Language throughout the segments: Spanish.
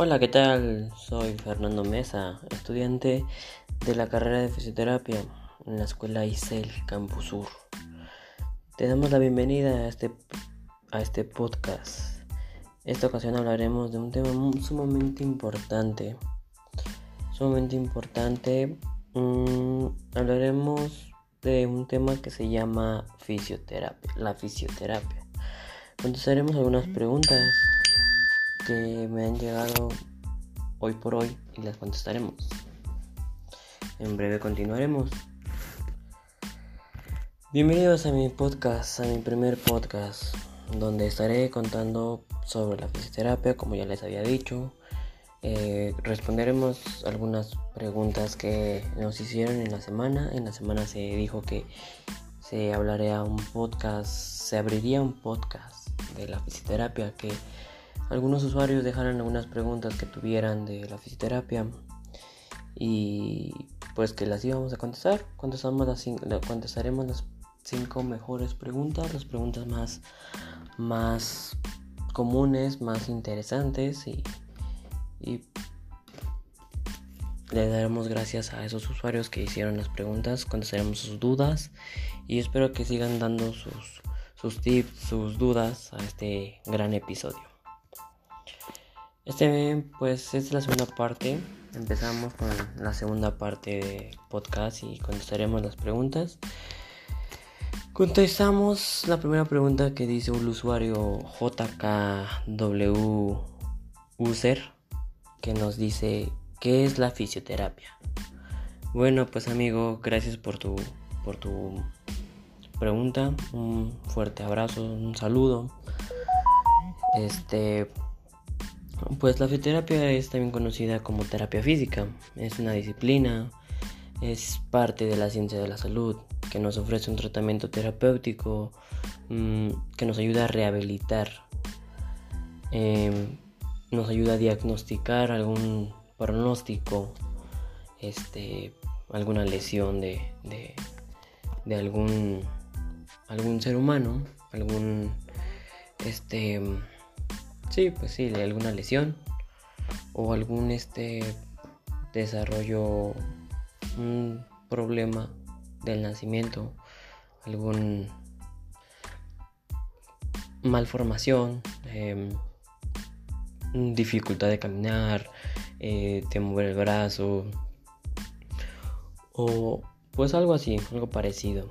Hola, ¿qué tal? Soy Fernando Mesa, estudiante de la carrera de fisioterapia en la escuela ICEL Campus Sur. Te damos la bienvenida a este, a este podcast. Esta ocasión hablaremos de un tema sumamente importante. Sumamente importante. Mm, hablaremos de un tema que se llama fisioterapia, la fisioterapia. Contestaremos algunas preguntas que me han llegado hoy por hoy y las contestaremos. En breve continuaremos. Bienvenidos a mi podcast, a mi primer podcast, donde estaré contando sobre la fisioterapia, como ya les había dicho. Eh, responderemos algunas preguntas que nos hicieron en la semana. En la semana se dijo que se hablaría un podcast, se abriría un podcast de la fisioterapia que algunos usuarios dejaron algunas preguntas que tuvieran de la fisioterapia y pues que las íbamos a contestar. Contestaremos las cinco mejores preguntas, las preguntas más, más comunes, más interesantes y, y le daremos gracias a esos usuarios que hicieron las preguntas, contestaremos sus dudas y espero que sigan dando sus, sus tips, sus dudas a este gran episodio. Este pues es la segunda parte. Empezamos con la segunda parte de podcast y contestaremos las preguntas. Contestamos la primera pregunta que dice un usuario JKW User que nos dice ¿qué es la fisioterapia? Bueno, pues amigo, gracias por tu por tu pregunta. Un fuerte abrazo, un saludo. Este pues la fisioterapia es también conocida como terapia física. Es una disciplina, es parte de la ciencia de la salud, que nos ofrece un tratamiento terapéutico mm, que nos ayuda a rehabilitar, em, nos ayuda a diagnosticar algún pronóstico, este, alguna lesión de, de, de algún, algún ser humano, algún este Sí, pues sí, alguna lesión o algún este desarrollo, un problema del nacimiento, algún malformación, em, dificultad de caminar, eh, mover el brazo o pues algo así, algo parecido.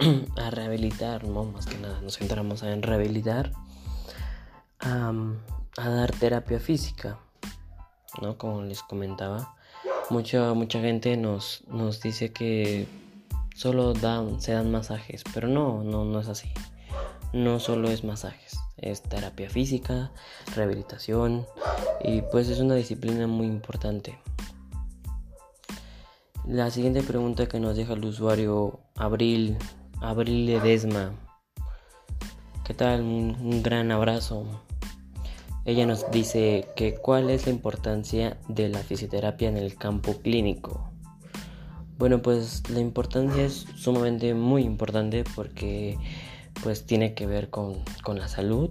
A rehabilitar, no más que nada, nos centramos en rehabilitar a, dar terapia física, ¿no? Como les comentaba, mucha, mucha gente nos, nos dice que solo dan, se dan masajes, pero no, no, no es así. No solo es masajes, es terapia física, rehabilitación y pues es una disciplina muy importante. La siguiente pregunta que nos deja el usuario Abril, Abril Edesma. ¿Qué tal? un gran abrazo. Ella nos dice que cuál es la importancia de la fisioterapia en el campo clínico. Bueno, pues la importancia es sumamente muy importante porque pues tiene que ver con, la salud,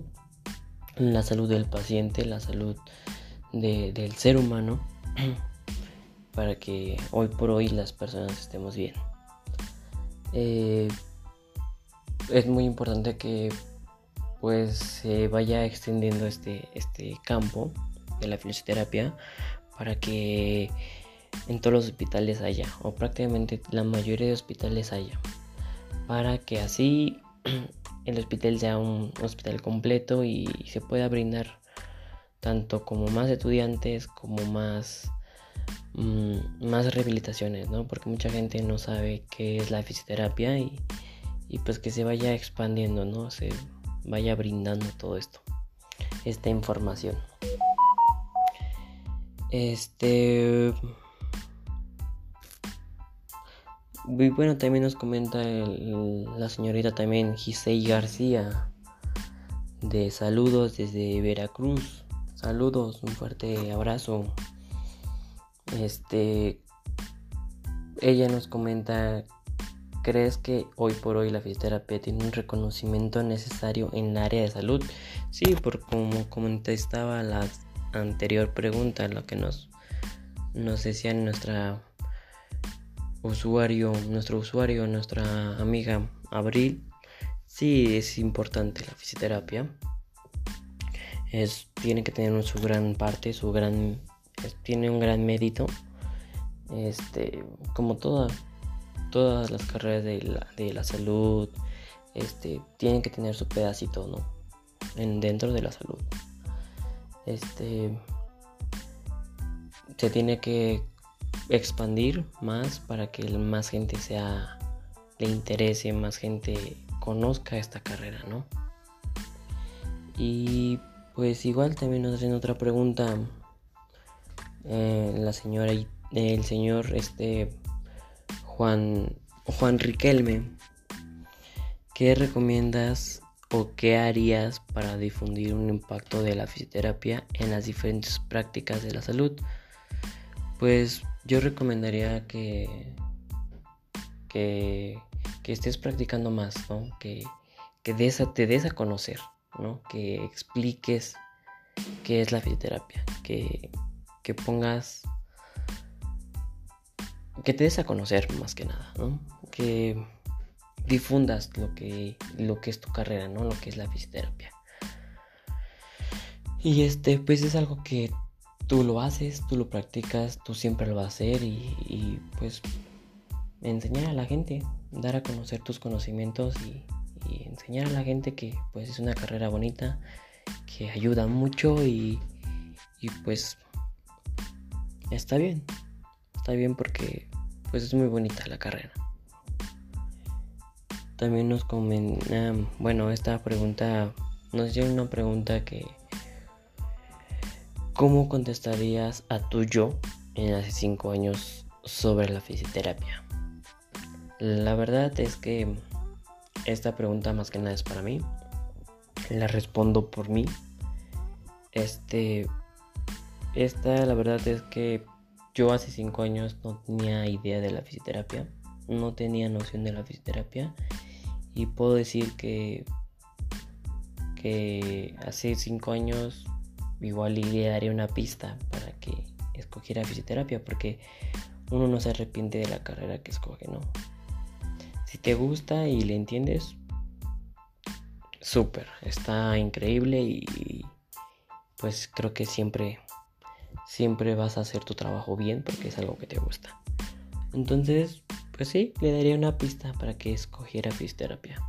la salud del paciente, la salud del ser humano, para que hoy por hoy las personas estemos bien. Eh, es muy importante que pues se vaya extendiendo este, este campo de la fisioterapia para que en todos los hospitales haya, o prácticamente la mayoría de hospitales haya, para que así el hospital sea un hospital completo y se pueda brindar tanto como más estudiantes como más mm, más rehabilitaciones, ¿no? Porque mucha gente no sabe qué es la fisioterapia y, y pues que se vaya expandiendo, ¿no? Se, vaya brindando todo esto, esta información. Este. Y bueno, también nos comenta la señorita también Gisei García de saludos desde Veracruz. Saludos, un fuerte abrazo. Este, ella nos comenta ¿Crees que hoy por hoy la fisioterapia tiene un reconocimiento necesario en el área de salud? Sí, por como comentaba la anterior pregunta, lo que nos, nos decía nuestra usuario, nuestro usuario, nuestra amiga Abril, sí es importante la fisioterapia. Es, tiene que tener su gran parte, su gran, tiene un gran mérito. Este, como toda, todas las carreras de la, de la salud, este, tienen que tener su pedacito, ¿no? En, dentro de la salud. Este, se tiene que expandir más para que más gente sea le interese, más gente conozca esta carrera, ¿no? Y pues igual también nos hacen otra pregunta eh, la señora el señor este Juan Juan Riquelme ¿qué recomiendas o qué harías para difundir un impacto de la fisioterapia en las diferentes prácticas de la salud? Pues yo recomendaría que, que, estés practicando más, que, que te des a conocer, ¿no? que expliques qué es la fisioterapia, que, que pongas, que te des a conocer más que nada, ¿no? que difundas lo que, lo que es tu carrera, ¿no? lo que es la fisioterapia. Y este, pues es algo que tú lo haces, tú lo practicas, tú siempre lo vas a hacer y, pues enseñar a la gente, dar a conocer tus conocimientos y, enseñar a la gente que pues es una carrera bonita, que ayuda mucho y, y pues está bien, está bien porque pues es muy bonita la carrera. También nos comenta, bueno, esta pregunta nos dio una pregunta que ¿Cómo contestarías a tu yo en hace 5 años sobre la fisioterapia? La verdad es que esta pregunta más que nada es para mí. La respondo por mí. Este esta la verdad es que yo hace 5 años no tenía idea de la fisioterapia, no tenía noción de la fisioterapia y puedo decir que que hace 5 años igual le daría una pista para que escogiera fisioterapia porque uno no se arrepiente de la carrera que escoge, ¿no? Si te gusta y le entiendes, súper, está increíble y pues creo que siempre, siempre vas a hacer tu trabajo bien porque es algo que te gusta. Entonces, pues sí, le daría una pista para que escogiera fisioterapia.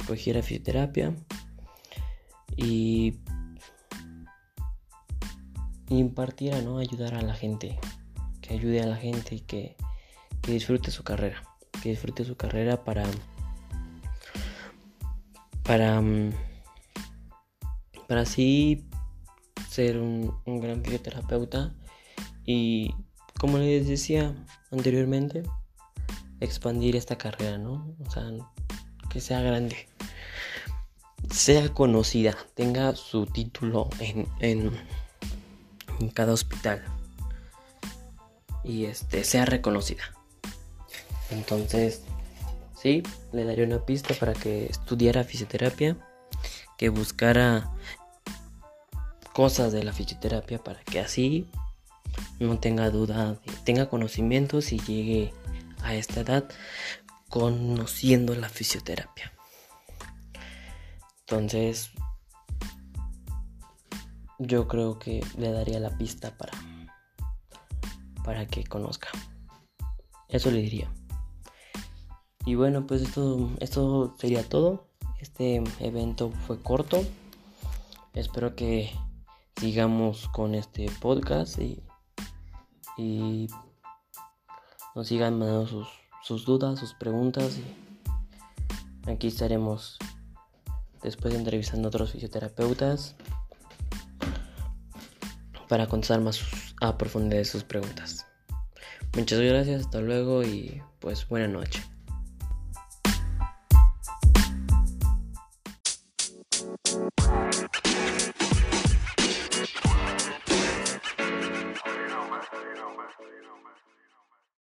Escogiera fisioterapia y impartir, ¿no? Ayudar a la gente, que ayude a la gente y que, disfrute su carrera, que disfrute su carrera para, para, mm, para así ser un, gran fisioterapeuta y como les decía anteriormente, expandir esta carrera, ¿no? O sea, que sea grande, sea conocida, tenga su título en, en cada hospital y este sea reconocida. Entonces, sí, le daría una pista para que estudiara fisioterapia, que buscara cosas de la fisioterapia para que así no tenga duda, tenga conocimientos y llegue a esta edad conociendo la fisioterapia. Entonces, yo creo que le daría la pista para para que conozca. Eso le diría. Y bueno, pues esto esto sería todo. Este evento fue corto. Espero que sigamos con este podcast y, y nos sigan mandando sus, sus dudas, sus preguntas y aquí estaremos después entrevistando a otros fisioterapeutas para contestar más a profundidad sus preguntas. Muchas gracias, hasta luego y pues buena noche.